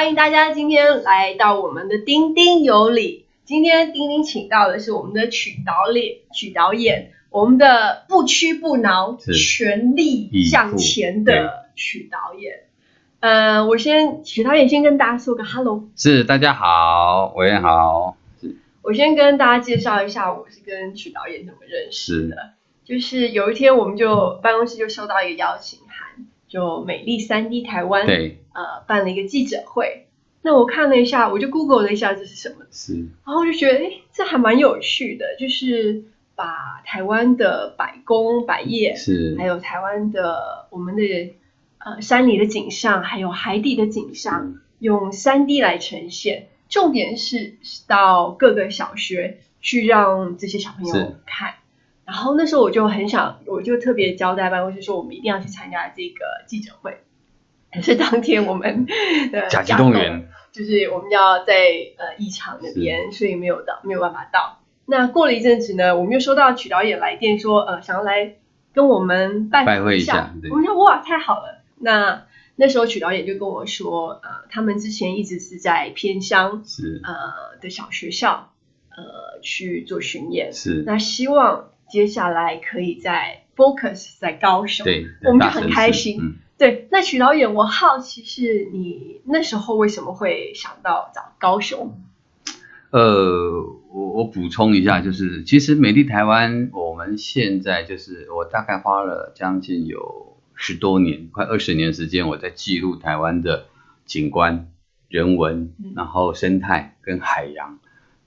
欢迎大家今天来到我们的丁丁有礼。今天丁丁请到的是我们的曲导演，曲导演，我们的不屈不挠、全力向前的曲导演。呃，我先曲导演先跟大家说个 hello。是大家好，我也好，我先跟大家介绍一下，我是跟曲导演怎么认识是的。就是有一天，我们就办公室就收到一个邀请函，就美丽三 D 台湾对，呃办了一个记者会。那我看了一下，我就 Google 了一下这是什么，是然后我就觉得，哎，这还蛮有趣的，就是把台湾的百工百业，是还有台湾的我们的呃山里的景象，还有海底的景象，用三 D 来呈现。重点是到各个小学去让这些小朋友看。然后那时候我就很想，我就特别交代办公室说，我们一定要去参加这个记者会。可 是当天我们的甲级动员就是我们要在呃艺场那边，所以没有到，没有办法到。那过了一阵子呢，我们又收到曲导演来电说，呃，想要来跟我们拜拜会一下下。我们说哇，太好了。那那时候曲导演就跟我说，呃，他们之前一直是在偏乡是呃的小学校呃去做巡演，是，那希望接下来可以在 focus 在高雄。对，我们就很开心嗯，对，那曲导演，我好奇是你那时候为什么会想到找高雄？呃，我我补充一下，就是其实美丽台湾，我们现在就是我大概花了将近有十多年，快二十年时间，我在记录台湾的景观、人文嗯，然后生态跟海洋。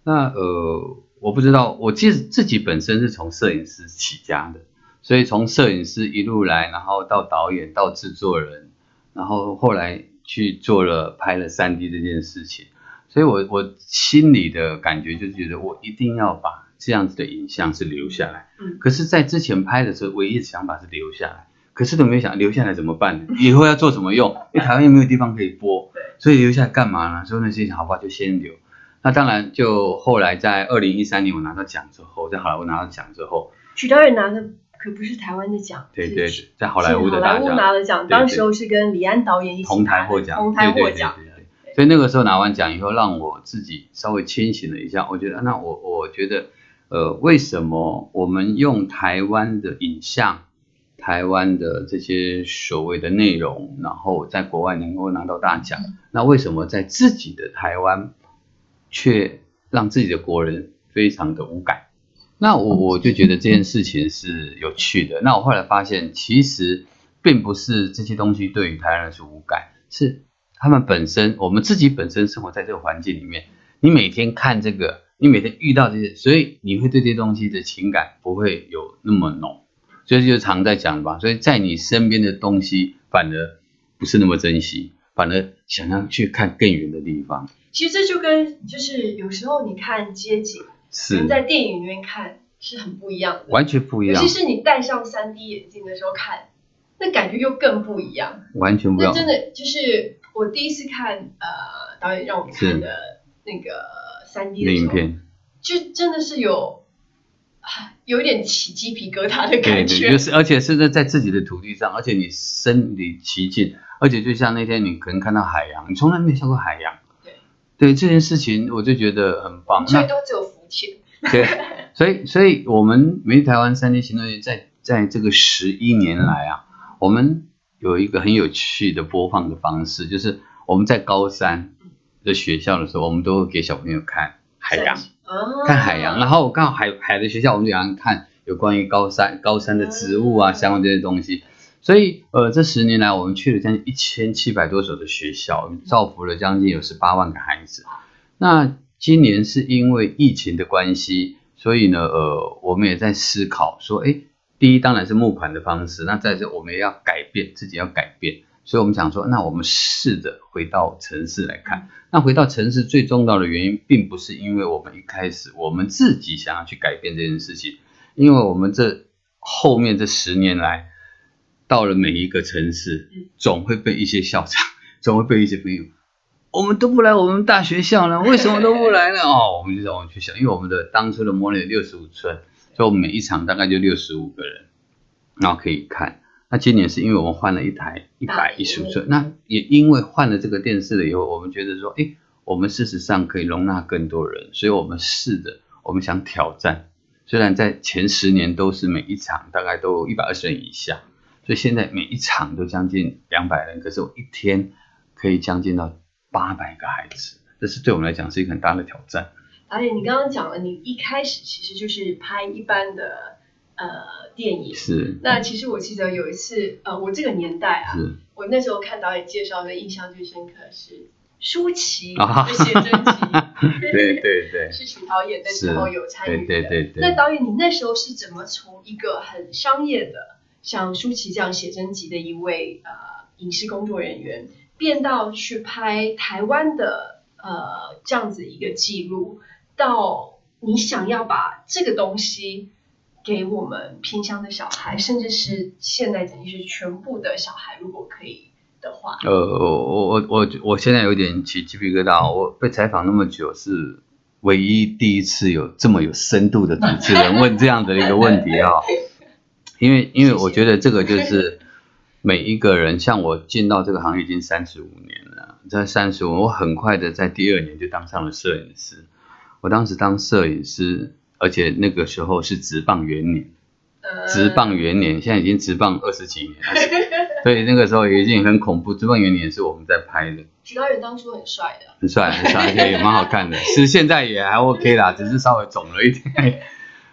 那呃，我不知道，我其实自己本身是从摄影师起家的，所以从摄影师一路来，然后到导演，到制作人，然后后来去做了拍了三 D 这件事情。所以我我心里的感觉就是觉得我一定要把这样子的影像是留下来。嗯可是，在之前拍的时候，唯一的想法是留下来，可是都没有想留下来怎么办呢？以后要做什么用？因为台湾又没有地方可以播对，所以留下来干嘛呢？所以那些想，好吧，就先留。那当然，就后来在二零一三年我拿到奖之后，在好莱坞拿到奖之后，曲导演拿的可不是台湾的奖，对对对，在好莱坞的是好莱坞大奖，拿了奖，当时候是跟李安导演一起同台获奖，同台获奖所以那个时候拿完奖以后，让我自己稍微清醒了一下。我觉得，那我我觉得，呃，为什么我们用台湾的影像、台湾的这些所谓的内容，然后在国外能够拿到大奖？那为什么在自己的台湾却让自己的国人非常的无感？那我我就觉得这件事情是有趣的。那我后来发现，其实并不是这些东西对于台湾人是无感，是他们本身，我们自己本身生活在这个环境里面，你每天看这个，你每天遇到这些，所以你会对这些东西的情感不会有那么浓。所以就常在讲吧，所以在你身边的东西反而不是那么珍惜，反而想要去看更远的地方。其实这就跟就是有时候你看街景，是跟在电影里面看是很不一样的，完全不一样尤其，是你戴上三 D 眼镜的时候看，那感觉又更不一样。完全不一样。那真的就是我第一次看呃导演让我们看的那个三 D 的影片，就真的是有啊有一点起鸡皮疙瘩的对对，感觉。就是而且是在在自己的土地上，而且你身临其境，而且就像那天你可能看到海洋，你从来没有下过海洋，对对这件事情，我就觉得很棒。那最多只有对，所以所以我们美丽台湾三 D 行动在在这个十一年来啊，我们有一个很有趣的播放的方式，就是我们在高三的学校的时候，我们都会给小朋友看海洋。啊，看海洋，然后刚好海海的学校，我们就想看有关于高山高山的植物啊，嗯相关这些东西。所以呃，这十年来，我们去了将近一千七百多所的学校，造福了将近有十八万个孩子。那今年是因为疫情的关系，所以呢，呃，我们也在思考说，哎，第一当然是募款的方式，那再是我们也要改变自己要改变，所以我们想说，那我们试着回到城市来看。那回到城市最重要的原因，并不是因为我们一开始我们自己想要去改变这件事情，因为我们这后面这十年来，到了每一个城市，总会被一些校长，总会被一些朋友，我们都不来我们大学校呢，为什么都不来呢？哦，我们就让我们去想，因为我们的当初的模拟六十五寸，所以我们每一场大概就六十五个人，然后可以看。那今年是因为我们换了一台一大百一十寸，那也因为换了这个电视了以后，我们觉得说，哎，我们事实上可以容纳更多人，所以我们试着，我们想挑战。虽然在前十年都是每一场大概都一百二十人以下，所以现在每一场都将近两百人，可是我一天可以将近到八百个孩子，这是对我们来讲是一个很大的挑战。导演，你刚刚讲了，你一开始其实就是拍一般的呃电影。是那其实我记得有一次，呃，我这个年代啊，我那时候看导演介绍的印象最深刻是舒淇啊的写真集，对对对 是许导演那时候有参与的。对对对对那导演，你那时候是怎么从一个很商业的，像舒淇这样写真集的一位呃影视工作人员，变到去拍台湾的呃这样子一个记录，到你想要把这个东西给我们偏乡的小孩，甚至是现在等于是全部的小孩，如果可以的话，呃，我我我我我现在有点起鸡皮疙瘩。我被采访那么久，是唯一第一次有这么有深度的主持人问这样的一个问题啊、因为因为我觉得这个就是每一个人，像我进到这个行业已经三十五年了，在三十五，我很快的在第二年就当上了摄影师。我当时当摄影师，而且那个时候是职棒元年，呃，职棒元年，现在已经职棒二十几年了。所以那个时候也已经很恐怖。职棒元年是我们在拍的，许导演当初很帅的，很帅很帅，而且也蛮好看的。其实现在也还 OK 啦，只是稍微肿了一点。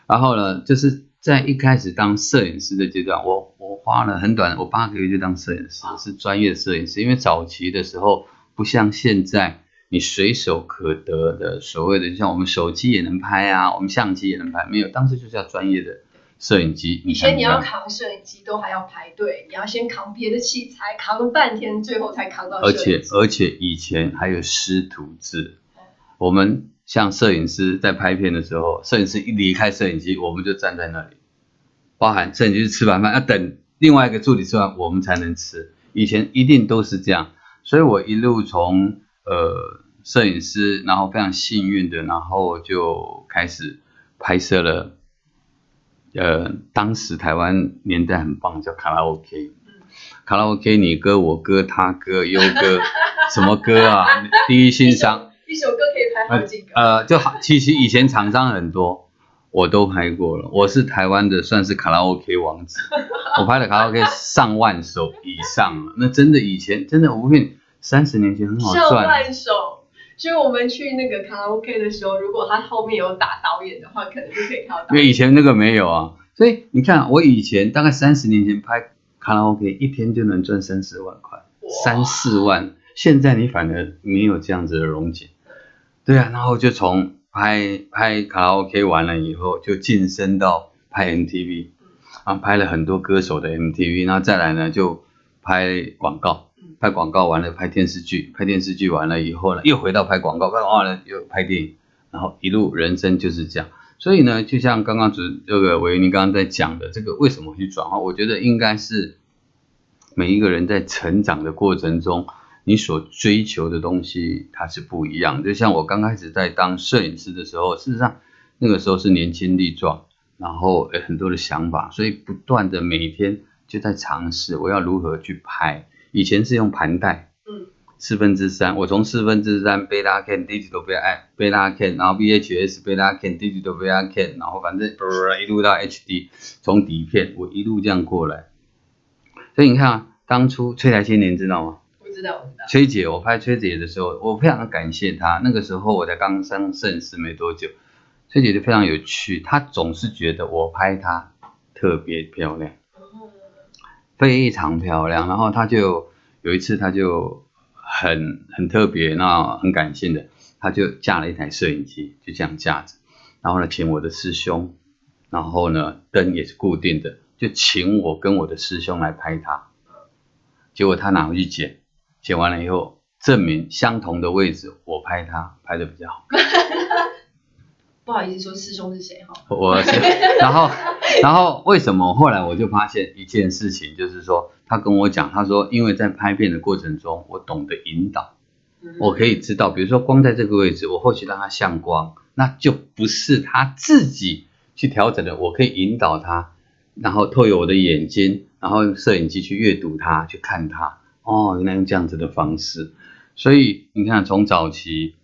然后呢，就是在一开始当摄影师的阶段，我我花了很短，我八个月就当摄影师，是专业摄影师。因为早期的时候不像现在，你随手可得的所谓的，就像我们手机也能拍啊，我们相机也能拍，没有，当时就是要专业的摄影机。以前你要扛摄影机都还要排队，你要先扛别的器材，扛了半天，最后才扛到而且。而且以前还有师徒制，我们像摄影师在拍片的时候，摄影师一离开摄影机，我们就站在那里，包含摄影机吃完饭要等另外一个助理吃完，我们才能吃。以前一定都是这样，所以我一路从呃摄影师，然后非常幸运的，然后就开始拍摄了。呃，当时台湾年代很棒，叫卡拉 OK。卡拉 OK，你歌我歌他歌优歌，什么歌啊？第一欣赏，一首歌可以排好几个。呃，就好。其实以前厂商很多，我都拍过了。我是台湾的，算是卡拉 OK 王子。我拍的卡拉 OK 上万首以上了。那真的以前真的，我骗你，三十年前很好上赚。万首。所以我们去那个卡拉 OK 的时候，如果他后面有打导演的话，可能就可以看到因为以。前那个没有啊，所以你看，我以前大概三十年前拍卡拉 OK，一天就能赚三四万块，哇三四万。现在你反而没有这样子的荣景，对啊，然后就从拍拍卡拉 OK 完了以后，就晋升到拍 MTV，啊，拍了很多歌手的 MTV，然后再来呢就拍广告嗯，拍广告完了拍电视剧，拍电视剧完了以后呢，又回到拍广告，拍广告完了又拍电影，然后一路人生就是这样。所以呢，就像刚刚主这个维尼刚刚在讲的，这个为什么去转化？我觉得应该是每一个人在成长的过程中，你所追求的东西它是不一样。就像我刚开始在当摄影师的时候，事实上那个时候是年轻力壮，然后有很多的想法，所以不断的每天就在尝试我要如何去拍。以前是用盘带，嗯，四分之三，我从四分之三贝拉 can digital 贝拉贝拉 can，然后 VHS 贝拉 can digital 贝拉 can，然后反正一路到 HD，从底片我一路这样过来。所以你看啊，当初崔台青年知道吗？崔姐，我拍崔姐的时候，我非常的感谢她。那个时候我才刚上摄影师没多久，崔姐就非常有趣，她总是觉得我拍她特别漂亮。非常漂亮。然后她就有一次，她就很很特别，那很感性的，她就架了一台摄影机，就这样架着，然后呢，请我的师兄，然后呢，灯也是固定的，就请我跟我的师兄来拍她。结果他拿回去剪，剪完了以后，证明相同的位置，我拍他拍的比较好。不好意思说师兄是谁哈？我是，然后，然后为什么后来我就发现一件事情，就是说他跟我讲，他说因为在拍片的过程中，我懂得引导，嗯我可以知道，比如说光在这个位置，我或许让它向光，那就不是他自己去调整的，我可以引导他，然后透过我的眼睛，然后用摄影机去阅读它，去看它。哦，原来用这样子的方式。所以你看，从早期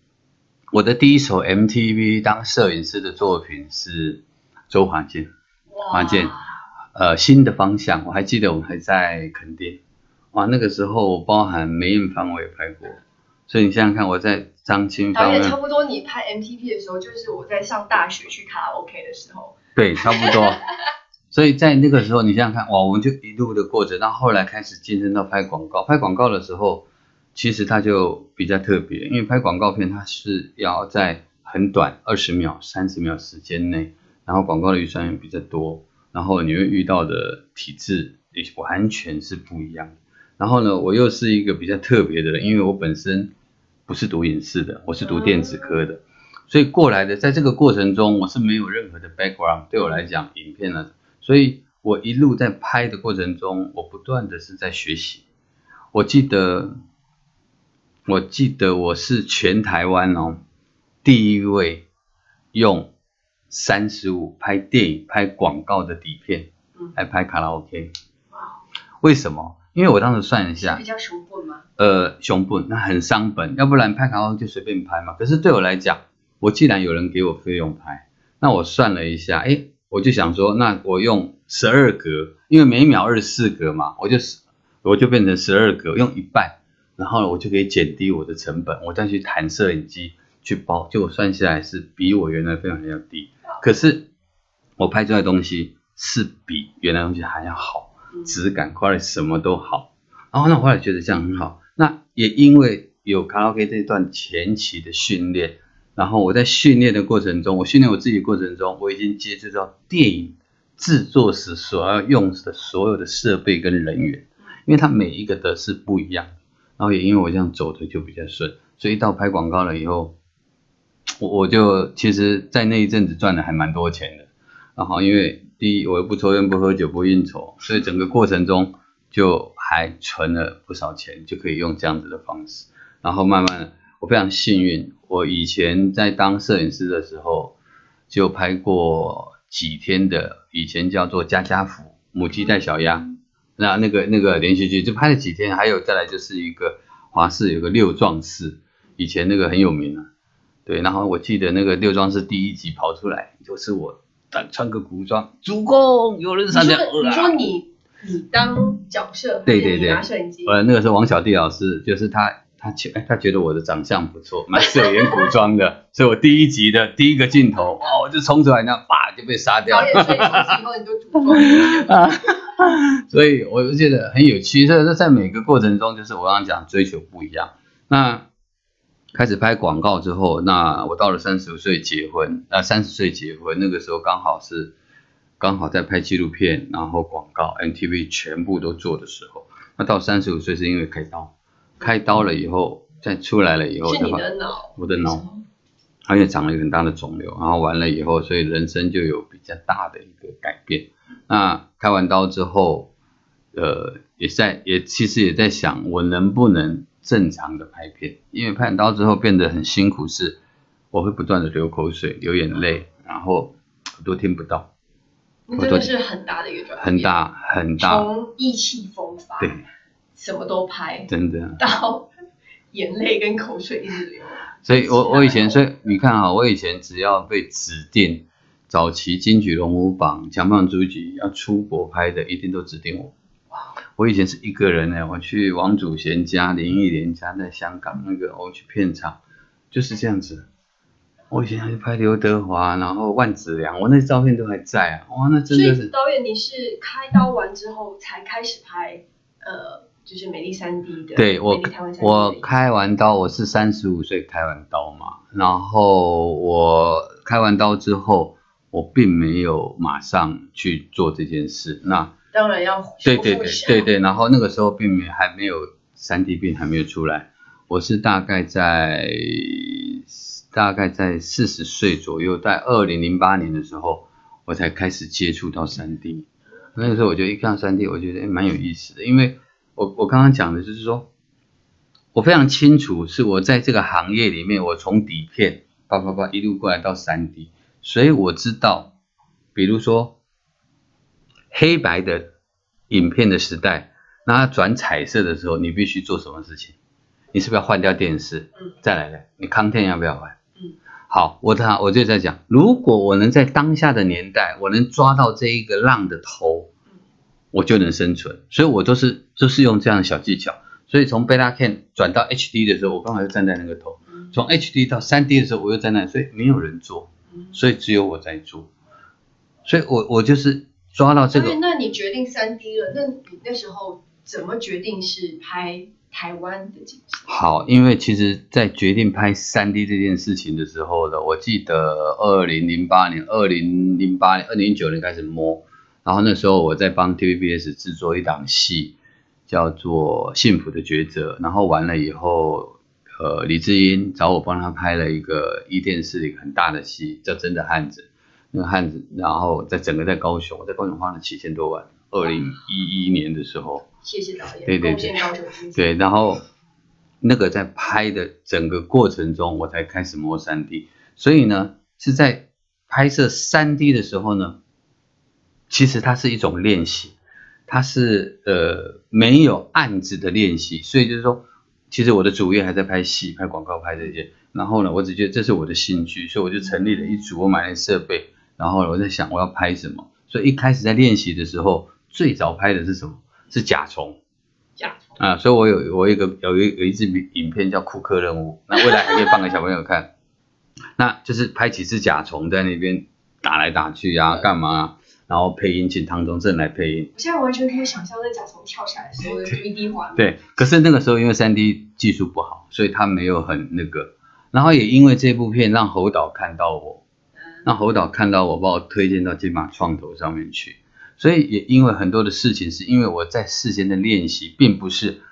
我的第一首 MTV 当摄影师的作品是周华健，华健，呃，新的方向。我还记得我们还在垦丁，哇，那个时候包含梅艳芳我也拍过。所以你想想看，我在张清芳，导演差不多你拍 MTV 的时候，就是我在上大学去卡拉 OK 的时候。对，差不多。所以在那个时候，你想想看，哇，我们就一路的过着，到后来开始晋升到拍广告。拍广告的时候，其实它就比较特别，因为拍广告片它是要在很短二十秒、三十秒时间内，然后广告的预算也比较多，然后你会遇到的体制也完全是不一样。然后呢，我又是一个比较特别的人，因为我本身不是读影视的，我是读电子科的，所以过来的，在这个过程中，我是没有任何的 background，对我来讲，影片呢。所以我一路在拍的过程中，我不断的是在学习。我记得，我记得我是全台湾哦第一位用三十五拍电影、拍广告的底片来拍卡拉 OK。为什么？因为我当时算一下，比较雄本吗？呃，熊本，那很伤本。要不然拍卡拉 OK 就随便拍嘛。可是对我来讲，我既然有人给我费用拍，那我算了一下，哎。我就想说，那我用十二格，因为每秒二十四格嘛，我就我就变成十二格，用一半，然后我就可以减低我的成本，我再去谈摄影机去包，就我算下来是比我原来费用还要低。可是我拍出来的东西是比原来东西还要好，质感、quality 什么都好。然后那我后来觉得这样很好，那也因为有卡拉 OK 这段前期的训练。然后我在训练的过程中，我训练我自己过程中，我已经接触到电影制作时所要用的所有的设备跟人员，因为它每一个的是不一样。然后也因为我这样走的就比较顺，所以到拍广告了以后，我我就其实，在那一阵子赚的还蛮多钱的。然后因为第一我又不抽烟不喝酒不应酬，所以整个过程中就还存了不少钱，就可以用这样子的方式。然后慢慢的。我非常幸运，我以前在当摄影师的时候，就拍过几天的，以前叫做《家家福》母鸡带小鸭，那那个那个连续剧就拍了几天，还有再来就是一个华视有个六壮士，以前那个很有名啊，对，然后我记得那个六壮士第一集跑出来，就是我穿穿个古装，主公有人上将，你说你你当角色，对对对，拿摄影机，呃，那个是王小弟老师，就是他。他觉哎，他觉得我的长相不错，蛮适合演古装的，所以我第一集的第一个镜头，哇，我就冲出来，那叭就被杀掉。导演 以后你就主动啊，所以我就觉得很有趣。所以，在每个过程中，就是我刚刚讲追求不一样。那开始拍广告之后，那我到了三十五岁结婚，那三十岁结婚，那个时候刚好是刚好在拍纪录片，然后广告、MTV 全部都做的时候。那到三十五岁是因为开刀。开刀了以后，再出来了以后的话，我的脑，它也长了一个很大的肿瘤，然后完了以后，所以人生就有比较大的一个改变。那开完刀之后，呃，也在也其实也在想，我能不能正常的拍片？因为拍完刀之后变得很辛苦，是我会不断的流口水、流眼泪，然后都听不到。真的是很大的一个转变，很大很大，从意气风发。对。什么都拍，真的到眼泪跟口水一直流。所以我我以前所以你看啊，我以前只要被指定早期金曲龙虎榜强棒主局要出国拍的，一定都指定我。我以前是一个人呢，我去王祖贤家、林忆莲家，在香港那个我去片场，就是这样子。我以前还去拍刘德华，然后万梓良，我那照片都还在啊。哇，那真的是。导演，你是开刀完之后才开始拍，呃。就是美丽三 D 的，对我我开完刀，我是三十五岁开完刀嘛，然后我开完刀之后，我并没有马上去做这件事。那当然要对对对对对，然后那个时候并没还没有三 D 病还没有出来，我是大概在大概在四十岁左右，在二零零八年的时候，我才开始接触到三 D。那个时候我觉得一看三 D，我觉得蛮有意思的，因为。我我刚刚讲的就是说，我非常清楚，是我在这个行业里面，我从底片叭叭叭一路过来到三 D，所以我知道，比如说黑白的影片的时代，那它转彩色的时候，你必须做什么事情？你是不是要换掉电视？嗯再来呢，你 content 要不要换？嗯，好，我他我就在讲，如果我能在当下的年代，我能抓到这一个浪的头，我就能生存。所以我都是都是用这样的小技巧。所以从 Beta Can 转到 HD 的时候，我刚好就站在那个头；嗯从 HD 到 3D 的时候，我又站在那，所以没有人做，嗯所以只有我在做。所以我我就是抓到这个那那你决定三 D 了，那你那时候怎么决定是拍台湾的景色？好，因为其实，在决定拍三 D 这件事情的时候呢，我记得二零零八年、二零零八年、二零一九年开始摸，然后那时候我在帮 TVBS 制作一档戏，叫做《幸福的抉择》，然后完了以后，呃，李智英找我帮他拍了一个一电视的一个很大的戏，叫《真的汉子》，那个汉子，然后在整个在高雄，我在高雄花了七千多万，二零一一年的时候。谢谢导演，对对对。对，然后那个在拍的整个过程中，我才开始摸三 D，所以呢是在拍摄三 D 的时候呢，其实它是一种练习，它是呃没有案子的练习，所以就是说，其实我的主业还在拍戏、拍广告、拍这些，然后呢，我只觉得这是我的兴趣，所以我就成立了一组，我买了设备，然后我在想我要拍什么，所以一开始在练习的时候，最早拍的是什么？是甲虫。甲虫，啊，所以我有我有一个有一有一支影片叫库克任务，那未来还可以放给小朋友看，那就是拍几只甲虫在那边打来打去啊，干嘛、啊？然后配音请唐宗正来配音，我现在完全可以想象那甲虫跳下来的时候的 3D 画面。对。可是那个时候因为三 D 技术不好，所以他没有很那个，然后也因为这部片让侯导看到我，让侯导看到我，把我推荐到金马创投上面去。所以也因为很多的事情，是因为我在事先的练习，并不是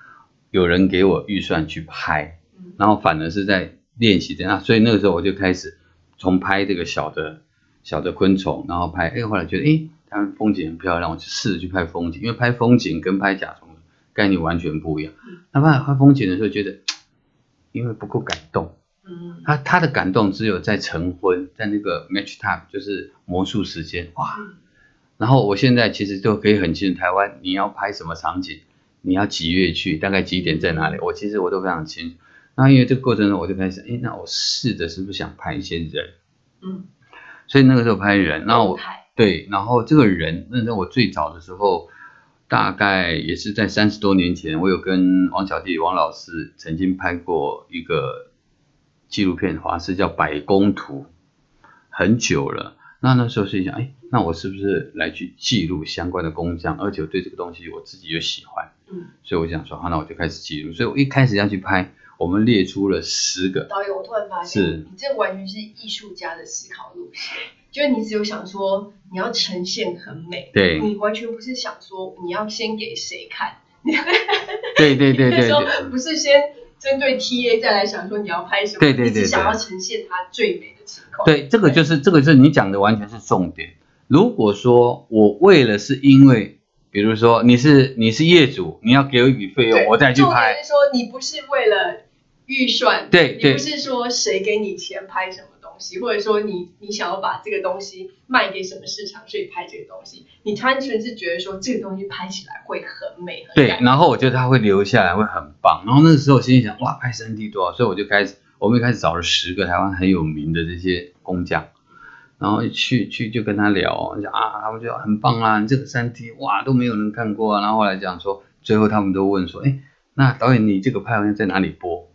有人给我预算去拍，嗯然后反而是在练习的。那所以那个时候我就开始从拍这个小的小的昆虫，然后拍，哎，后来觉得，哎，他们风景很漂亮，我就试着去拍风景，因为拍风景跟拍甲虫的概念完全不一样。那拍拍风景的时候，觉得 因为不够感动。嗯，他他的感动只有在成婚，在那个 match time，就是魔术时间，哇！嗯然后我现在其实都可以很清楚，台湾你要拍什么场景，你要几月去，大概几点在哪里，我其实我都非常清楚。那因为这个过程中，我就开始，哎，那我试着是不是想拍一些人？嗯，所以那个时候拍人，那我对，然后这个人，那时候我最早的时候，大概也是在三十多年前，我有跟王小弟王老师曾经拍过一个纪录片，华师叫《百工图》，很久了。那那时候是想，哎，那我是不是来去记录相关的工匠？而且我对这个东西我自己又喜欢，嗯，所以我想说，好，那我就开始记录。所以我一开始要去拍，我们列出了十个，导演，我突然发现，是你这完全是艺术家的思考路线，就是你只有想说你要呈现很美，对，你完全不是想说你要先给谁看，对对对对对。不是先针对 TA 再来想说你要拍什么，对对对对你只想要呈现它最美的情况。对，这个就是这个是你讲的完全是重点。如果说我为了是因为，比如说你是你是业主，你要给我一笔费用，我再去重点拍，是说你不是为了预算，对对。你不是说谁给你钱拍什么东西，或者说你你想要把这个东西卖给什么市场，所以拍这个东西，你单纯是觉得说这个东西拍起来会很美，很对，然后我觉得它会留下来，会很棒。然后那个时候我心里想，哇，拍三 D 多好？所以我就开始，我们一开始找了十个台湾很有名的这些工匠，然后去去就跟他聊，讲啊，他们就很棒啊，你这个三 D 哇都没有人看过啊。然后后来讲说，最后他们都问说，哎，那导演你这个拍完在哪里播？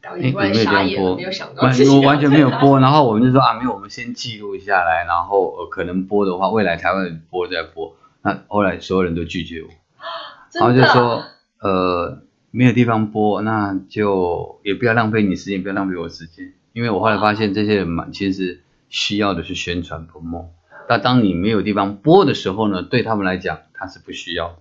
导演突然傻眼了，没有想到完自己要我完全没有播，然后我们就说啊，没有，我们先记录下来，然后呃可能播的话，未来台湾播再播。那后来所有人都拒绝我，然后就说呃没有地方播，那就也不要浪费你时间，也不要浪费我时间，因为我后来发现这些人嘛，其实需要的是宣传 promo。那当你没有地方播的时候呢，对他们来讲他是不需要的。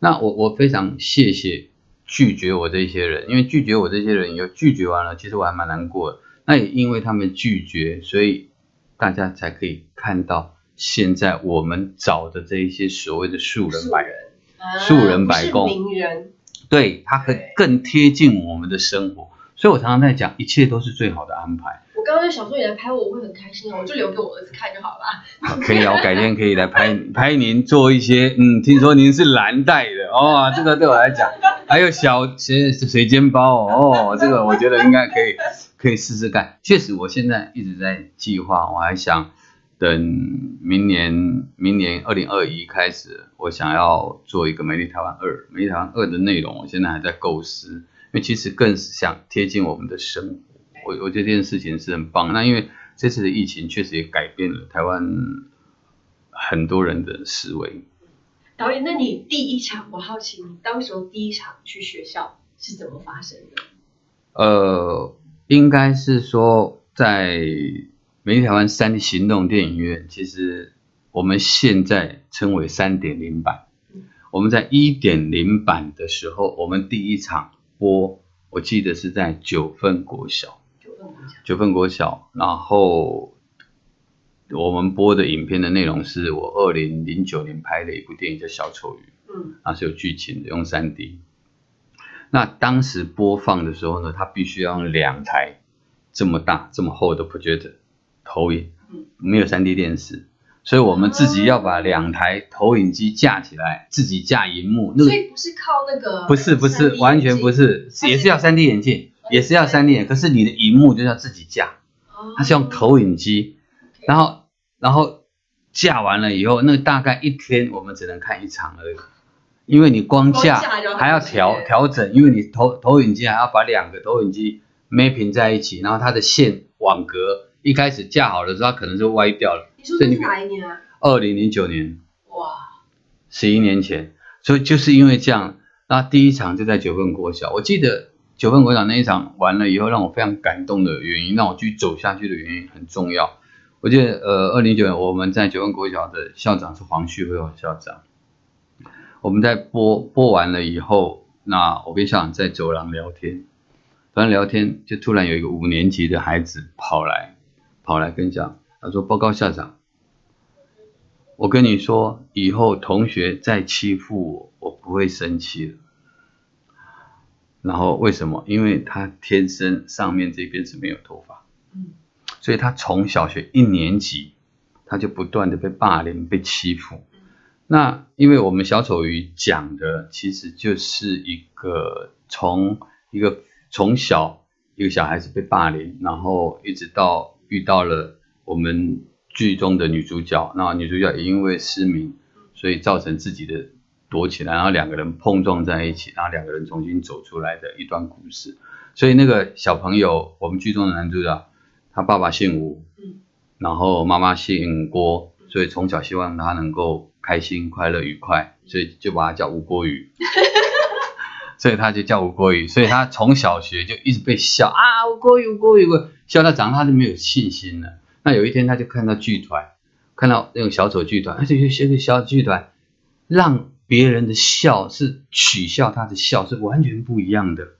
那我我非常谢谢拒绝我这些人，因为拒绝我这些人以后拒绝完了，其实我还蛮难过的。那也因为他们拒绝，所以大家才可以看到现在我们找的这一些所谓的素人素百人啊素人百工名人，对，他可以更贴近我们的生活。所以我常常在讲，一切都是最好的安排。我刚刚小说你来拍我，我会很开心啊，我就留给我儿子看就好了。可以啊，我改天可以来拍 拍您做一些，嗯，听说您是蓝带的哦，这个对我来讲，还有小水水煎包哦，这个我觉得应该可以可以试试看。确实，我现在一直在计划，我还想等明年明年二零二一开始，我想要做一个美丽台湾二，美丽台湾二的内容，我现在还在构思，因为其实更想贴近我们的生活。我我觉得这件事情是很棒。那因为这次的疫情确实也改变了台湾很多人的思维。导演，那你第一场，我好奇你当时候第一场去学校是怎么发生的？呃，应该是说在美丽台湾三 D 行动电影院，其实我们现在称为三点零版。我们在一点零版的时候，我们第一场播，我记得是在九份国小。九份国小，然后我们播的影片的内容是我二零零九年拍的一部电影叫《小丑鱼》，嗯，那是有剧情的，用三 D。那当时播放的时候呢，它必须要用两台这么大、这么厚的 projector 投影，没有三 D 电视，所以我们自己要把两台投影机架起来，自己架荧幕。所以不是靠那个？不是，不是，完全不是，也是要三 D 眼镜。也是要三 D，可是你的荧幕就要自己架，它是用投影机，然后然后架完了以后，那大概一天我们只能看一场而已，因为你光架还要调调整，因为你投投影机还要把两个投影机 mapping 在一起，然后它的线网格一开始架好的时候，它可能就歪掉了。你说是哪一年啊？二零零九年。哇，十一年前，所以就是因为这样，那第一场就在九份国小，我记得。九份国小那一场完了以后，让我非常感动的原因，让我继续走下去的原因很重要。我记得，呃，二零九年我们在九份国小的校长是黄旭辉校长。我们在播播完了以后，那我跟校长在走廊聊天，突然聊天就突然有一个五年级的孩子跑来，跑来跟讲，他说：“报告校长，我跟你说，以后同学再欺负我，我不会生气了。”然后为什么？因为他天生上面这边是没有头发，嗯，所以他从小学一年级他就不断的被霸凌、被欺负。那因为我们小丑鱼讲的其实就是一个从一个从小一个小孩子被霸凌，然后一直到遇到了我们剧中的女主角，那女主角也因为失明，所以造成自己的。躲起来，然后两个人碰撞在一起，然后两个人重新走出来的一段故事。所以那个小朋友，我们剧中的男主角，他爸爸姓吴，嗯，然后妈妈姓郭，所以从小希望他能够开心、快乐、愉快，所以就把他叫吴郭宇，所以他就叫吴郭宇。所以他从小学就一直被笑啊，吴郭宇，吴郭宇，笑到长大他就没有信心了。那有一天他就看到剧团，看到那种小丑剧团，而且有些个小剧团让。别人的笑是取笑他的笑，是完全不一样的，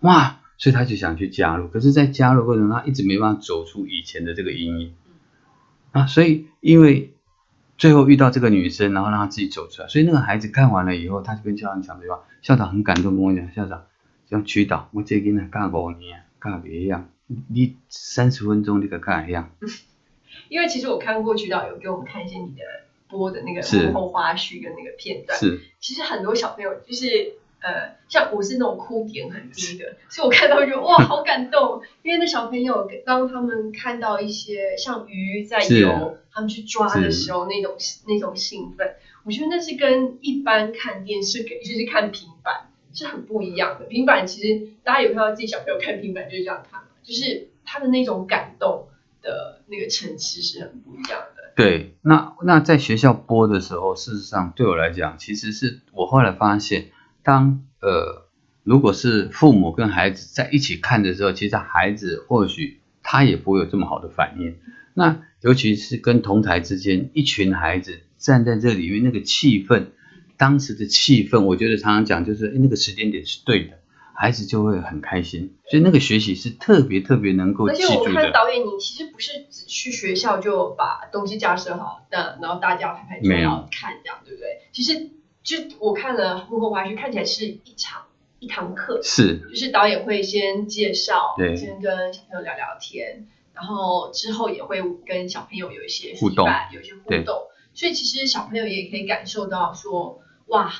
哇！所以他就想去加入，可是，在加入过程中，他一直没办法走出以前的这个阴影啊。所以，因为最后遇到这个女生，然后让他自己走出来，所以那个孩子看完了以后，他就跟校长讲这句话，校长很感动，跟我讲，校长像曲导，我这个人干五年，干别一样，你三十分钟你可干一样。因为其实我看过曲导有给我们看一些你的。播的那个幕后花絮跟那个片段，是其实很多小朋友就是呃，像我是那种哭点很低的，所以我看到就哇，好感动。因为那小朋友当他们看到一些像鱼在游，他们去抓的时候，那种那种兴奋，我觉得那是跟一般看电视给就是看平板是很不一样的。平板其实大家有看到自己小朋友看平板就是这样看嘛，就是他的那种感动的那个层次是很不一样的。对，那那在学校播的时候，事实上对我来讲，其实是我后来发现，当呃，如果是父母跟孩子在一起看的时候，其实孩子或许他也不会有这么好的反应。那尤其是跟同台之间，一群孩子站在这里面，那个气氛，当时的气氛，我觉得常常讲就是，那个时间点是对的。孩子就会很开心，所以那个学习是特别特别能够记住的。而且我看导演，你其实不是只去学校就把东西架设好，那然后大家排排坐然看这样，对不对？其实就我看了幕后花絮，看起来是一场一堂课，是，就是导演会先介绍，先跟小朋友聊聊天，然后之后也会跟小朋友有一些互动有一些互动，所以其实小朋友也可以感受到说，哇，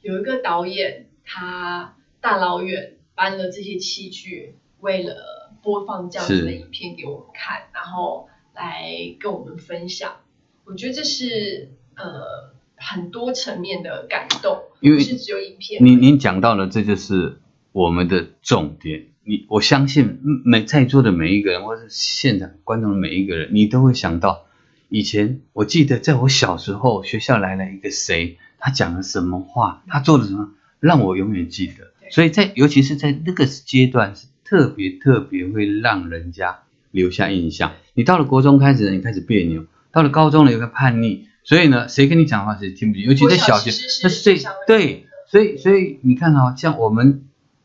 有一个导演他大老远搬了这些器具，为了播放这样子的影片给我们看，然后来跟我们分享。我觉得这是呃很多层面的感动，因为是只有影片。您您讲到了，这就是我们的重点。你我相信嗯每在座的每一个人，或是现场观众的每一个人，你都会想到，以前我记得在我小时候，学校来了一个谁，他讲了什么话，他做了什么，让我永远记得。对所以在尤其是在那个阶段，是特别特别会让人家留下印象。你到了国中开始，你开始别扭；到了高中了，有个叛逆。所以呢，谁跟你讲话谁听不进，尤其在小学，那是最对。所以，所以你看啊、像我们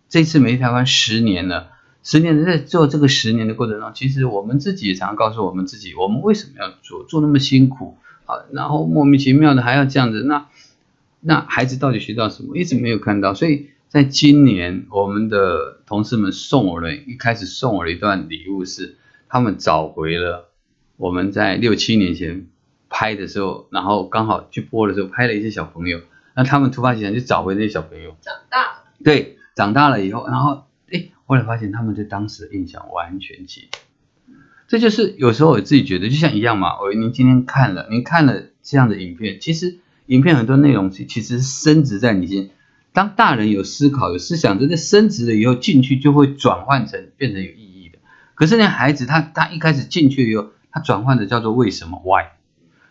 这次美丽台湾十年了，十年在做这个十年的过程中，其实我们自己也常常告诉我们自己，我们为什么要做，做那么辛苦啊？然后莫名其妙的还要这样子，那那孩子到底学到什么？一直没有看到。所以在今年，我们的同事们送我了，一开始送我了一段礼物是，他们找回了我们在六七年前拍的时候，然后刚好去播的时候拍了一些小朋友。那他们突发奇想就找回那些小朋友，长大了，对，长大了以后，然后哎，后来发现他们对当时的印象完全记得。这就是有时候我自己觉得，就像一样嘛。我您今天看了，您看了这样的影片，其实影片很多内容其其实是深植在你心。当大人有思考、有思想，真的深植了以后，进去就会转换成变成有意义的。可是那孩子他他一开始进去以后，他转换的叫做为什么 why。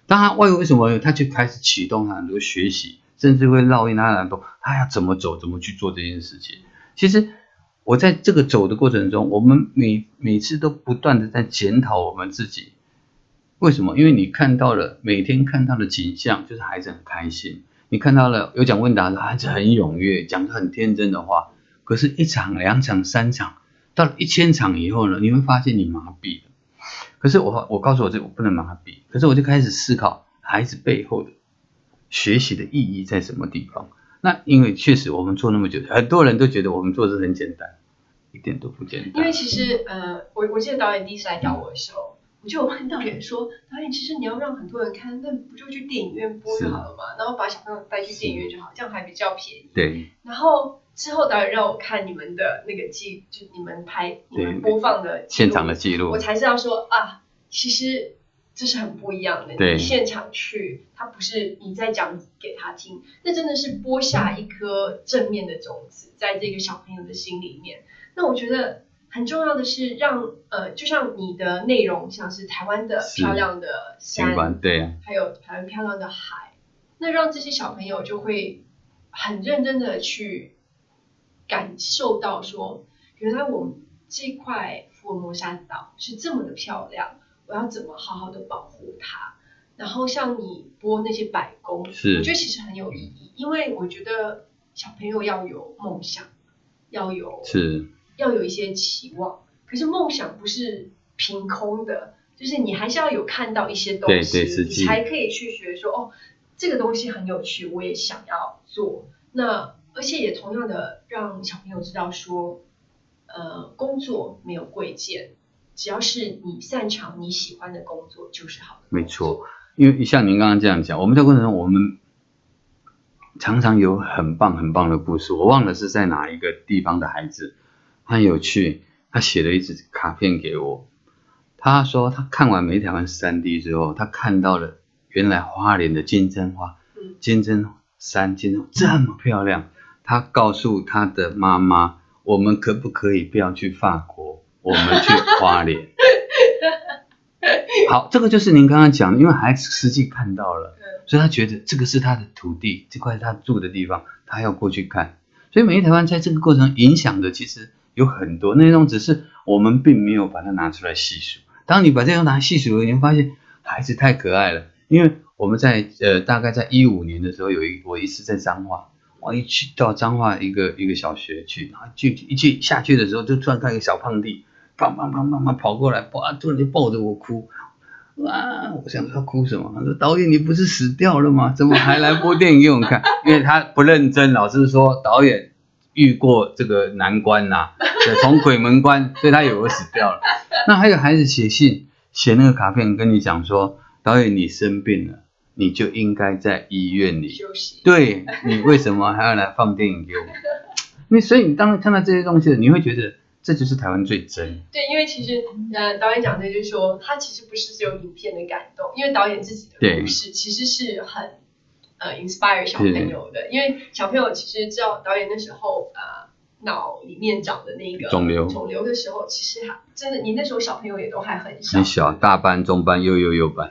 当他 why 为什么，他就开始启动很多学习，甚至会烙印他很多他要怎么走，怎么去做这件事情。其实我在这个走的过程中，我们每每次都不断的在检讨我们自己。为什么？因为你看到了每天看到的景象，就是孩子很开心。你看到了有讲问答的孩子很踊跃，讲的很天真的话。可是，一场、两场、三场，到了一千场以后呢，你会发现你麻痹了。可是我我告诉我自己，我不能麻痹。可是我就开始思考孩子背后的学习的意义在什么地方。那因为确实我们做那么久，很多人都觉得我们做的很简单，一点都不简单。因为其实呃，我我记得导演第一次来找我的时候，我就有问导演说，导演其实你要让很多人看，那不就去电影院播就好了嘛，然后把小朋友带去电影院就好，这样还比较便宜。对然后之后导演让我看你们的那个记，就你们拍你们播放的现场的记录我，才知道说啊，其实这是很不一样的。对你现场去，他不是你在讲给他听，那真的是播下一颗正面的种子在这个小朋友的心里面。那我觉得很重要的是让呃，就像你的内容，像是台湾的漂亮的山对啊，还有台湾漂亮的海，那让这些小朋友就会很认真的去感受到说，原来我们这块福尔摩沙岛是这么的漂亮，我要怎么好好的保护它。然后像你播那些百工，是我觉得其实很有意义，因为我觉得小朋友要有梦想，要有是要有一些期望，可是梦想不是凭空的，就是你还是要有看到一些东西，你才可以去学说哦，这个东西很有趣，我也想要做。那而且也同样的让小朋友知道说，呃，工作没有贵贱，只要是你擅长、你喜欢的工作就是好的。没错。因为像您刚刚这样讲，我们在过程中我们常常有很棒很棒的故事。我忘了是在哪一个地方的孩子，很有趣，他写了一支卡片给我。他说他看完《美台湾三 D》之后，他看到了原来花莲的金针花，嗯金针山金针这么漂亮。他告诉他的妈妈：“我们可不可以不要去法国，我们去花莲？” 好，这个就是您刚刚讲的，因为孩子实际看到了，嗯所以他觉得这个是他的土地，这块是他住的地方，他要过去看。所以美丽台湾在这个过程影响的其实有很多内容，只是我们并没有把它拿出来细数。当你把这个拿细数，你会发现孩子太可爱了。因为我们在呃大概在一五年的时候，有一我一次在彰化，我一去到彰化一个一个小学去，然后就一去下去的时候，就突然看一个小胖弟，砰砰砰砰砰跑过来，哇，突然就抱着我哭。啊！我想他哭什么？他说：“导演，你不是死掉了吗？怎么还来播电影给我们看？” 因为他不认真，老师说导演遇过这个难关呐、对从鬼门关，所以他以为我死掉了。那还有孩子写信，写那个卡片跟你讲说，导演你生病了，你就应该在医院里，休息。对你为什么还要来放电影给我？因为所以你当看到这些东西，你会觉得这就是台湾最真。对，因为其实呃，导演讲的就是说，他其实不是只有影片的感动，因为导演自己的故事其实是很呃 inspire 小朋友的，因为小朋友其实知道导演那时候呃脑里面长的那个肿瘤肿瘤的时候，其实还真的，你那时候小朋友也都还很小，很小，大班、中班、幼幼幼班，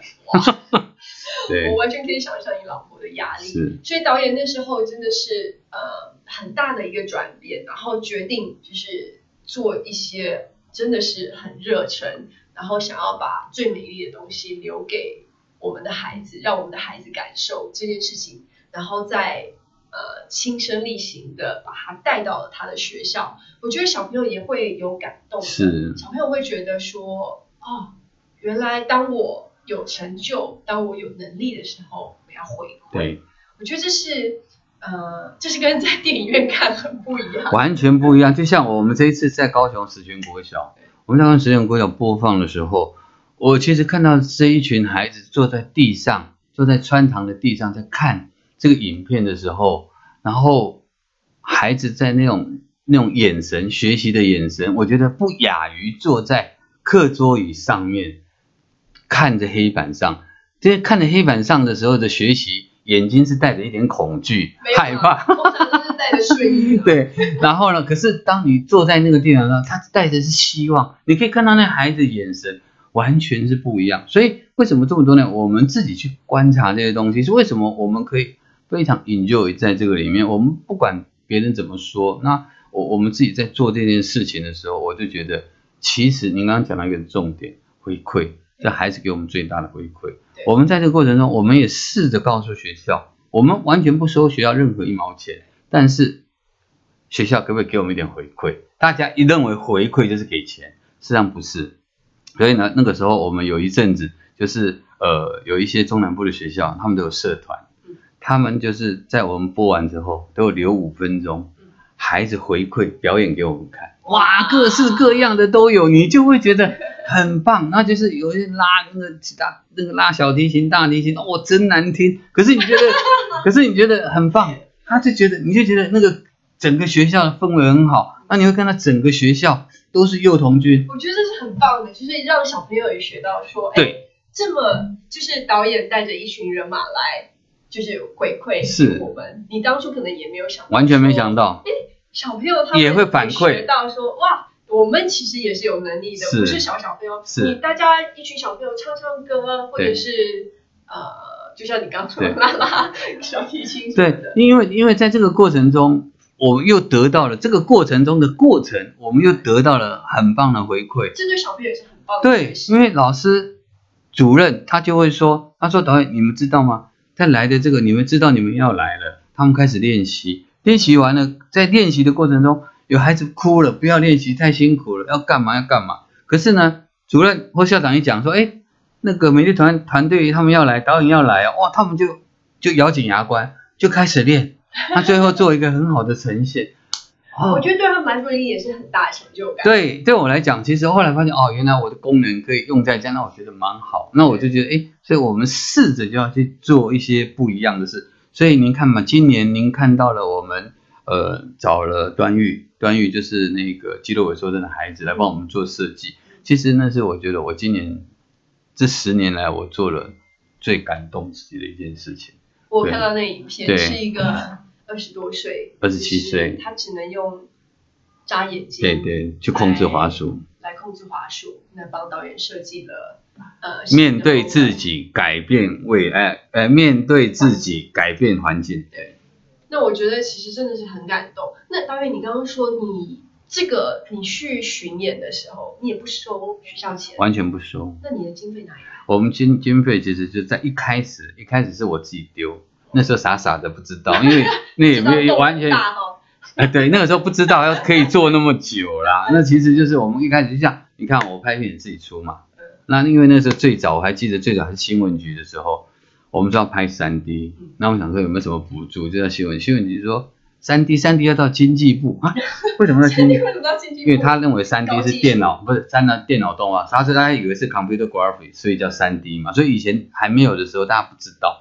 对我，完全可以想象你老婆的压力。是所以导演那时候真的是呃很大的一个转变，然后决定就是做一些真的是很热忱，然后想要把最美丽的东西留给我们的孩子，让我们的孩子感受这件事情，然后再呃亲身力行的把他带到了他的学校。我觉得小朋友也会有感动，是小朋友会觉得说，哦，原来当我有成就，当我有能力的时候，我要回馈。对，我觉得这是呃，这是跟在电影院看很不一样。完全不一样。就像我们这一次在高雄石泉国小，我们在高雄石泉国小播放的时候，我其实看到这一群孩子坐在地上，坐在穿堂的地上，在看这个影片的时候，然后孩子在那种那种眼神，学习的眼神，我觉得不亚于坐在课桌椅上面看着黑板上。这些看着黑板上的时候的学习，眼睛是带着一点恐惧害怕。通常都是带着睡意。对，然后呢？可是当你坐在那个地方上，他带着是希望，你可以看到那孩子眼神完全是不一样。所以为什么这么多年我们自己去观察这些东西，是为什么我们可以非常 enjoy 在这个里面？我们不管别人怎么说，那我我们自己在做这件事情的时候，我就觉得，其实您刚刚讲到一个重点，回馈，这还是给我们最大的回馈。我们在这个过程中，我们也试着告诉学校，我们完全不收学校任何一毛钱，但是学校可不可以给我们一点回馈？大家一认为回馈就是给钱，实际上不是。所以呢，那个时候我们有一阵子，就是呃，有一些中南部的学校，他们都有社团嗯，他们就是在我们播完之后，都有留五分钟嗯，孩子回馈表演给我们看。哇，各式各样的都有，你就会觉得很棒。那就是有些拉那个大那个拉小提琴、大提琴，哦，真难听。可是你觉得，可是你觉得很棒，他就觉得你就觉得那个整个学校的氛围很好。那你会看到整个学校都是幼童军，我觉得是很棒的，就是让小朋友也学到说，哎，对，这么就是导演带着一群人马来，就是回馈是我们。你当初可能也没有想到，完全没想。到。哎小朋友他们也会反馈学到说，哇，我们其实也是有能力的，不是小小朋友。是你大家一群小朋友唱唱歌啊，或者是呃，就像你刚刚说的对拉拉小提琴对的，，因为因为在这个过程中，我们又得到了这个过程中的过程，我们又得到了很棒的回馈。这对小朋友也是很棒的对。因为老师主任他就会说，他说导演你们知道吗？在来的这个你们知道你们要来了，他们开始练习，练习完了，在练习的过程中，有孩子哭了，不要练习太辛苦了，要干嘛要干嘛。可是呢，主任或校长一讲说，哎，那个美丽团团队他们要来，导演要来哦，哇，他们就就咬紧牙关，就开始练，那最后做一个很好的呈现。哦我觉得对他们来说也是很大的成就感。对，对我来讲，其实后来发现哦，原来我的功能可以用在这样，那我觉得蛮好。那我就觉得，哎，所以我们试着就要去做一些不一样的事。所以您看嘛，今年您看到了我们呃找了端玉，端玉就是那个肌肉萎缩症的孩子来帮我们做设计。其实那是我觉得我今年这十年来我做了最感动自己的一件事情。我看到那影片是一个二十多岁、二十七岁他只能用眨眼睛，对对，去控制滑鼠，来控制滑鼠，那帮导演设计了呃面对自。己，改变未来，呃，面对自己，改变环境。对那我觉得其实真的是很感动。那导演，你刚刚说你这个你去巡演的时候，你也不收学校钱，完全不收。那你的经费哪里来？我们经经费其实就在一开始，一开始是我自己丢，那时候傻傻的不知道，因为 那也没有完全，哎，对，那个时候不知道要可以做那么久啦。那其实就是我们一开始就像你看，我拍片自己出嘛嗯。那因为那时候最早我还记得最早还是新闻局的时候，我们说要拍三 D，嗯那我想说有没有什么补助，就在新闻新闻局说三 D 三 D 要到经济部啊？为什么要 经济？因为他认为三 D 是电脑，不是三 D 电脑动画，他是大家以为是 computer graphics，所以叫三 D 嘛。所以以前还没有的时候，大家不知道，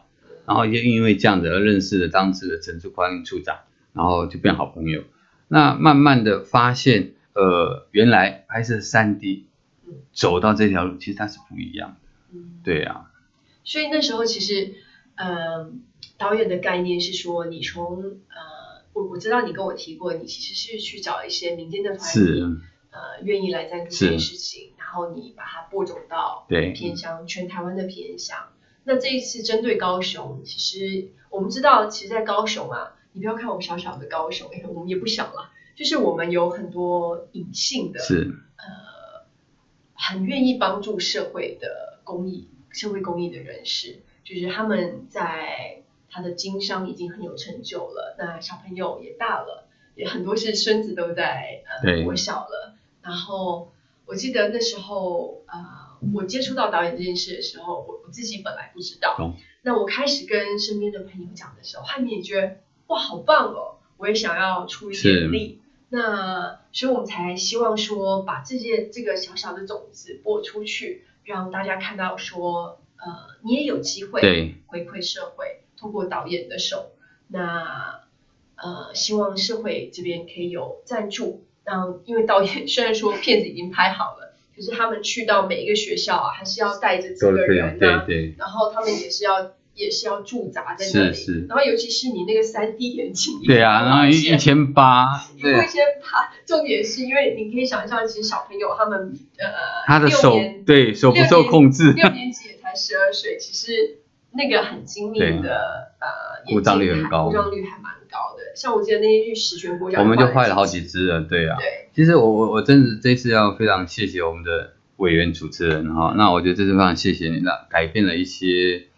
然后也因为这样子而认识了当时的陈树宽处长，然后就变好朋友。那慢慢的发现，呃，原来拍摄三 D 走到这条路，其实它是不一样对啊，所以那时候其实，呃，导演的概念是说，你从呃，我我知道你跟我提过，你其实是去找一些民间的团体，是，呃，愿意来赞助是这件事情，然后你把它播种到对偏乡，全台湾的偏乡。那这一次针对高雄，其实我们知道，其实，在高雄啊，你不要看我们小小的高雄，因为我们也不小了，就是我们有很多隐性的，是，呃，很愿意帮助社会的公益、社会公益的人士，就是他们在他的经商已经很有成就了，那小朋友也大了，也很多是孙子都在呃对国小了。然后我记得那时候呃，我接触到导演这件事的时候，我我自己本来不知道。懂，那我开始跟身边的朋友讲的时候，他们也觉得哇，好棒哦，我也想要出一是。点力。那所以我们才希望说，把这些这个小小的种子播出去，让大家看到说，呃，你也有机会，回馈社会，通过导演的手，那呃，希望社会这边可以有赞助，让因为导演虽然说片子已经拍好了，可是他们去到每一个学校啊，还是要带着这个人啊，对对，然后他们也是要也是要驻扎在那里，是是然后尤其是你那个三 D 眼镜，对啊，然后一一千八，一千八，重点是因为你可以想象，其实小朋友他们呃，他的手对手不受控制，六年级也才十二岁，其实那个很精密的呃故障率很高故障率还蛮。像我记得那一句十全国家，我们就坏了好几只了，对啊。对，其实我我我真的这次要非常谢谢我们的委员主持人哈，那我觉得这次非常谢谢你，那改变了一些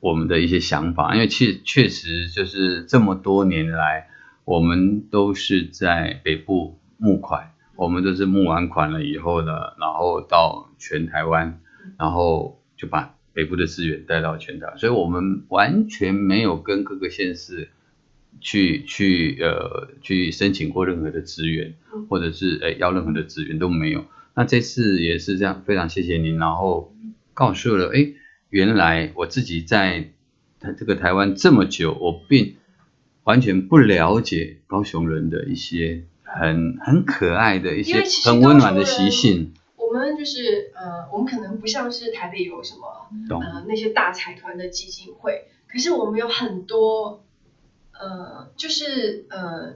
我们的一些想法，因为确确实就是这么多年来，我们都是在北部募款，我们都是募完款了以后呢，然后到全台湾，然后就把北部的资源带到全台，所以我们完全没有跟各个县市去去呃去申请过任何的资源嗯，或者是呃要任何的资源都没有。那这次也是这样，非常谢谢您，然后告诉了，哎，原来我自己在台这个台湾这么久，我并完全不了解高雄人的一些很很可爱的一些很温暖的习性，我们就是呃，我们可能不像是台北有什么？呃那些大财团的基金会，可是我们有很多呃，就是呃，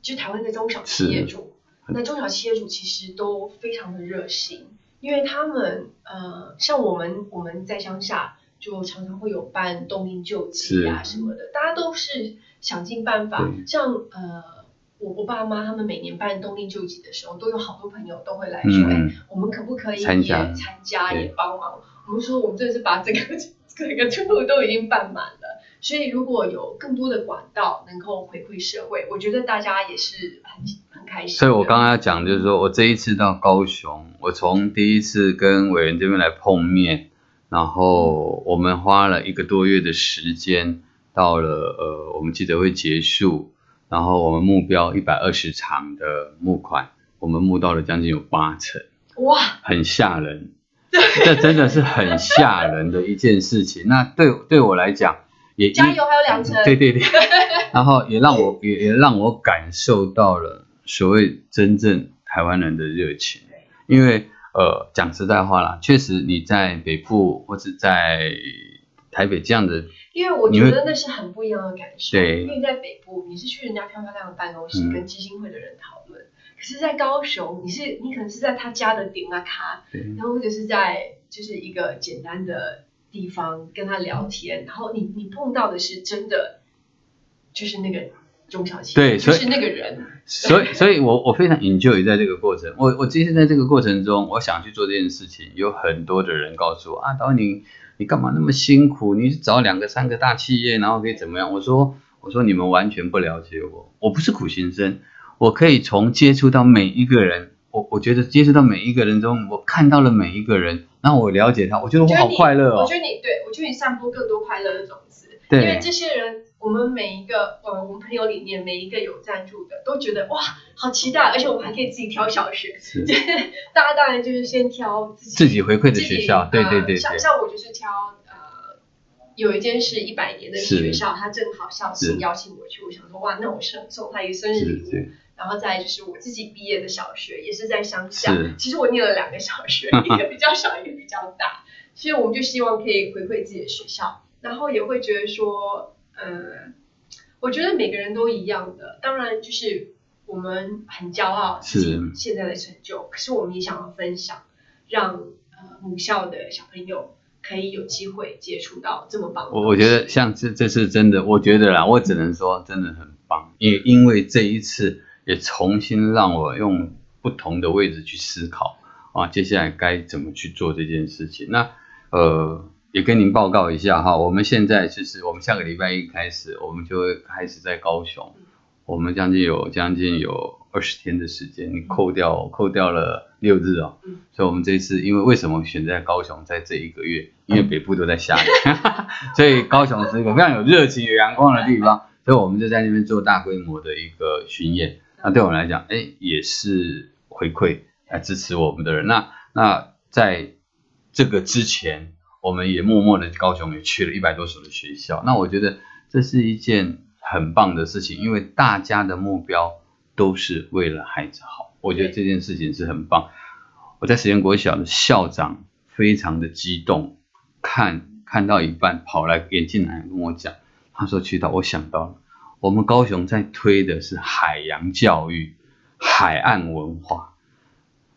就台湾的中小企业主，那中小企业主其实都非常的热心，因为他们呃，像我们我们在乡下就常常会有办冬令救济啊什么的，大家都是想尽办法，像呃。我我爸妈他们每年办冬令救济的时候，都有好多朋友都会来说，哎、嗯，我们可不可以也参加参加也帮忙？我们说我们真的是把这个 这个出路都已经办满了，所以如果有更多的管道能够回馈社会，我觉得大家也是很很开心。所以我刚刚要讲就是说我这一次到高雄，我从第一次跟委员这边来碰面，然后我们花了一个多月的时间，到了呃我们记者会结束，然后我们目标一百二十场的募款，我们募到了将近有八成，哇，很吓人，这真的是很吓人的一件事情。那对对我来讲，也加油，还有两成，对对对，然后也让我也也让我感受到了所谓真正台湾人的热情，因为呃讲实在话啦，确实你在北部或者在台北这样的，因为我觉得那是很不一样的感受。对。因为在北部，你是去人家漂漂亮的办公室嗯。跟基金会的人讨论，可是，在高雄，你是你可能是在他家的顶啊卡，对。然后或者是在就是一个简单的地方跟他聊天，然后你你碰到的是真的就是那个中小企业，对就是那个人，所以 所以我我非常 enjoy 在这个过程，我我其实在这个过程中，我想去做这件事情，有很多的人告诉我啊，导演你你干嘛那么辛苦？你找两个三个大企业，然后可以怎么样？我说我说你们完全不了解我，我不是苦行僧，我可以从接触到每一个人，我我觉得接触到每一个人中，我看到了每一个人，然后我了解他，我觉得我好快乐哦我觉。得你对我觉得你散播更多快乐的种子，因为对，这些人，我们每一个呃，我们朋友里面每一个有赞助的，都觉得哇，好期待，而且我们还可以自己挑小学，是大家当然就是先挑自己自己回馈的学校，对对对像像我就是挑呃，有一间是一百年的是学校，他正好校庆邀请我去，我想说哇，那我送送他一个生日礼物。是然后再就是我自己毕业的小学，也是在乡下是。其实我念了两个小学，一个比较小，一个比较大。所以我们就希望可以回馈自己的学校，然后也会觉得说，呃，我觉得每个人都一样的。当然，就是我们很骄傲自己是现在的成就，可是我们也想要分享，让呃母校的小朋友可以有机会接触到这么棒的。我我觉得像这这次真的，我觉得啦，我只能说真的很棒，也因为这一次也重新让我用不同的位置去思考啊，接下来该怎么去做这件事情。那呃，也跟您报告一下哈，我们现在就是我们下个礼拜一开始，我们就会开始在高雄，我们将近有将近有二十天的时间，你扣掉扣掉了六日哦，嗯所以我们这次因为为什么选在高雄在这一个月？因为北部都在下雨，所以高雄是一个非常有热情、有阳光的地方，所以我们就在那边做大规模的一个巡演。那对我们来讲，哎，也是回馈来支持我们的人。那那在这个之前，我们也默默的高雄也去了一百多所的学校。那我觉得这是一件很棒的事情，因为大家的目标都是为了孩子好。我觉得这件事情是很棒。我在实验国小的校长非常的激动，看看到一半跑来眼镜男跟我讲，他说：“渠道，我想到了，我们高雄在推的是海洋教育、海岸文化，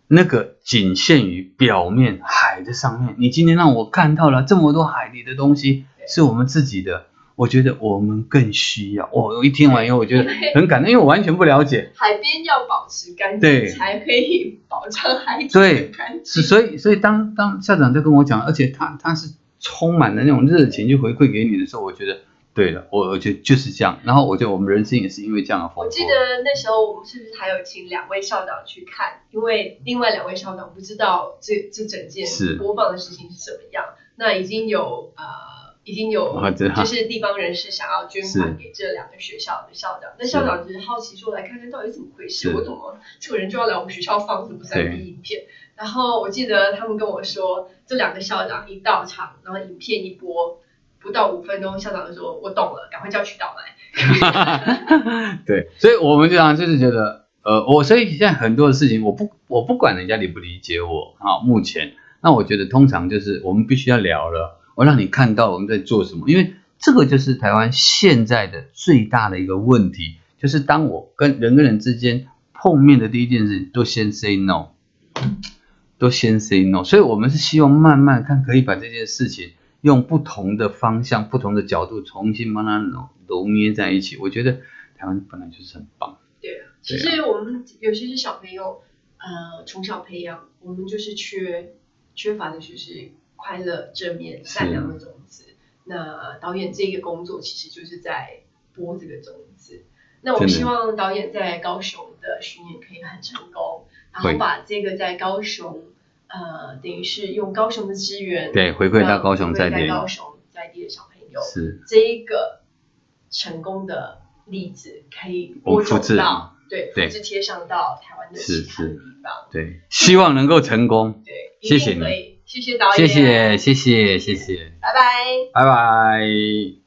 那个仅限于表面海的上面。你今天让我看到了这么多海里的东西，是我们自己的。”我觉得我们更需要。我、我一听完以后，我觉得很感动，因为我完全不了解。海边要保持干对净，才可以保障海底对的干，净。所以所以当当校长在跟我讲，而且他他是充满了那种热情去回馈给你的时候，我觉得对了，我我觉得就是这样。然后我觉得我们人生也是因为这样的丰富。我记得那时候我们是不是还有请两位校长去看？因为另外两位校长不知道这这整件是播放的事情是怎么样。那已经有呃，已经有就是地方人士想要捐款给这两个学校的校长。那校长只是好奇说，来看看到底怎么回事？我怎么这个人就要来我们学校放什么三 D 影片？然后我记得他们跟我说，这两个校长一到场，然后影片一播。不到五分钟，校长就说：“我懂了，赶快叫渠道来。”对，所以我们就常就是觉得，呃，我所以现在很多的事情，我不我不管人家理不理解我啊，目前，那我觉得通常就是我们必须要聊了，我让你看到我们在做什么，因为这个就是台湾现在的最大的一个问题，就是当我跟人跟人之间碰面的第一件事，都先 say no，都先 say no，所以我们是希望慢慢看可以把这件事情。用不同的方向、不同的角度重新把它揉揉捏在一起，我觉得台湾本来就是很棒。对啊，其实我们有些是小朋友，呃，从小培养，我们就是缺缺乏的就是快乐、正面、善良的种子。那导演这个工作其实就是在播这个种子。那我希望导演在高雄的巡演可以很成功，然后把这个在高雄。呃，等于是用高雄的资源，对，回馈到高雄在地，高雄在地的小朋友，是这一个成功的例子可以播种到，对，复制贴上到台湾的其他地方，对，希望能够成功，对，谢谢你，谢谢导演，谢谢，谢谢，谢谢，拜拜，拜拜。